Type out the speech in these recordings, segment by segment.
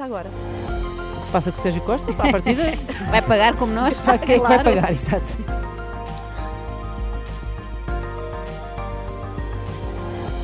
Costa agora. O que se passa com o Sérgio Costa, à partida, Vai pagar como nós? vai- quem é que vai Claro. pagar? Exato.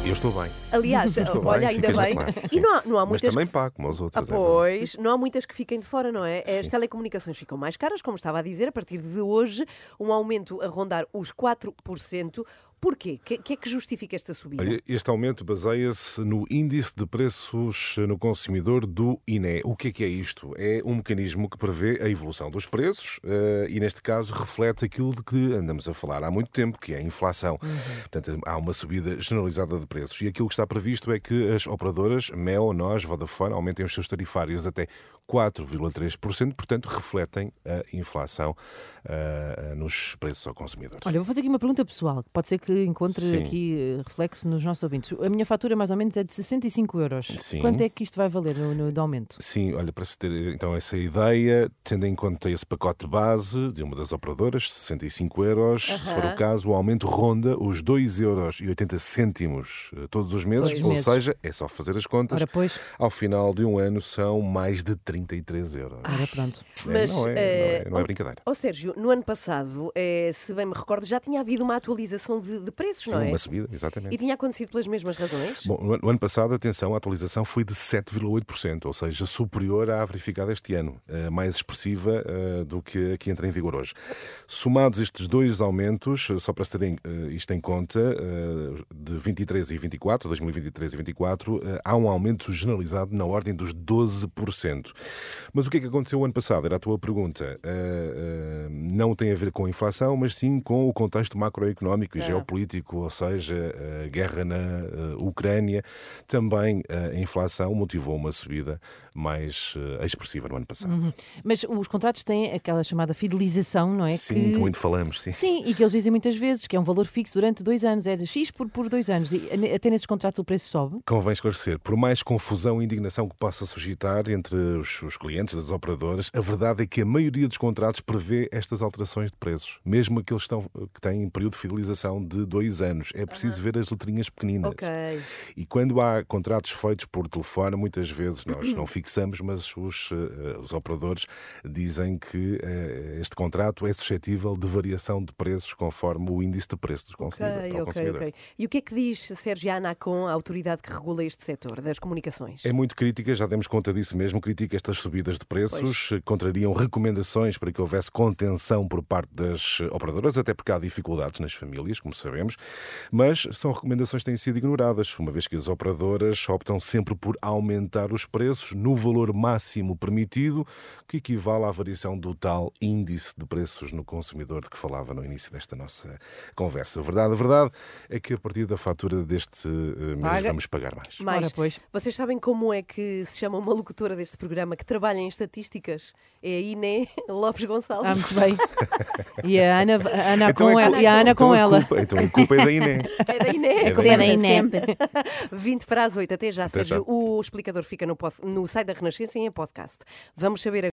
Eu estou bem. Aliás, Estou olha, bem, ainda bem. claro, E sim. não há, não há Mas muitas. também que- pago, como os Ah, outros. é pois, não há muitas que fiquem de fora, não é? As telecomunicações ficam mais caras, como estava a dizer, a partir de hoje, um aumento a rondar os 4%. Porquê? O que, que é que justifica esta subida? Este aumento baseia-se no índice de preços no consumidor do INE. O que é que é isto? É um mecanismo que prevê a evolução dos preços eh, e, neste caso, reflete aquilo de que andamos a falar há muito tempo, que é a inflação. Portanto, há uma subida generalizada de preços. E aquilo que está previsto é que as operadoras, Mel, Nós, Vodafone, aumentem os seus tarifários até 4,3%, portanto, refletem a inflação eh, nos preços ao consumidor. Olha, vou fazer aqui uma pergunta pessoal, que pode ser que encontre Sim. aqui eh, reflexo nos nossos ouvintes. A minha fatura, mais ou menos, é de 65 euros. Sim. Quanto é que isto vai valer no, no de aumento? Sim, olha, para se ter então essa ideia, tendo em conta esse pacote base de uma das operadoras, 65 euros, se for o caso, o aumento ronda os 2 euros e 80 cêntimos eh, todos os meses, os ou meses. seja, é só fazer as contas. Ora, pois, Ao final de um ano são mais de 33 euros. ora, pronto. É, Mas, não, é, não, eh, é, não é brincadeira. Ó Sérgio, no ano passado, se bem me recordo, já tinha havido uma atualização de, de preços, Sim, não é? uma subida, exatamente. E tinha acontecido pelas mesmas razões? Bom, no ano- no ano passado, atenção, a atualização foi de 7,8%, ou seja, superior à verificada este ano, eh, mais expressiva eh, do que a que entra em vigor hoje. Somados estes dois aumentos, só para se terem eh, isto em conta, de 23 e 24, 2023 e 24, eh, há um aumento generalizado na ordem dos 12%. Mas o que é que aconteceu o ano passado? Era a tua pergunta. Eh, eh, não tem a ver com a inflação, mas sim com o contexto macroeconómico e Ah. geopolítico, ou seja, a guerra na Ucrânia. Também a inflação motivou uma subida mais expressiva no ano passado. Mas os contratos têm aquela chamada fidelização, não é? Sim, que muito falamos, sim. Sim, e que eles dizem muitas vezes que é um valor fixo durante dois anos, é de X por, por dois anos. E até nesses contratos o preço sobe. Convém esclarecer, por mais confusão e indignação que possa suscitar entre os, os clientes das operadoras, a verdade é que a maioria dos contratos prevê estas alterações de preços, mesmo aqueles que, estão, que têm período de fidelização de dois anos. É preciso ver as letrinhas pequeninas. Ok. E quando há contratos feitos por telefone, muitas vezes nós não fixamos, mas os, eh, os operadores dizem que eh, este contrato é suscetível de variação de preços conforme o índice de preço dos consumidores. ao ok, consumidor. ok. E o que é que diz, Sérgio, a ANACOM, a autoridade que regula este setor das comunicações? É muito crítica, já demos conta disso mesmo, critica estas subidas de preços, contrariam recomendações para que houvesse contenção por parte das operadoras, até porque há dificuldades nas famílias, como sabemos, mas são recomendações que têm sido ignoradas, uma vez que as operadoras optam sempre por aumentar os preços no valor máximo permitido, que equivale à variação do tal índice de preços no consumidor de que falava no início desta nossa conversa. A verdade, a verdade é que a partir da fatura deste eh, mês Paga. vamos pagar mais. Mais, Ora, pois. vocês sabem como é que se chama uma locutora deste programa que trabalha em estatísticas? É a Iné Lopes Gonçalves. Ah, muito bem. E a Ana, a Ana Então com é ela. E a Ana então com a ela. culpa- então a culpa é da Iné. É da Iné. É da Iné. sempre. 20 para as 8. Até já, Até Sérgio. já. O explicador fica no, pod- no site da Renascença e em podcast. Vamos saber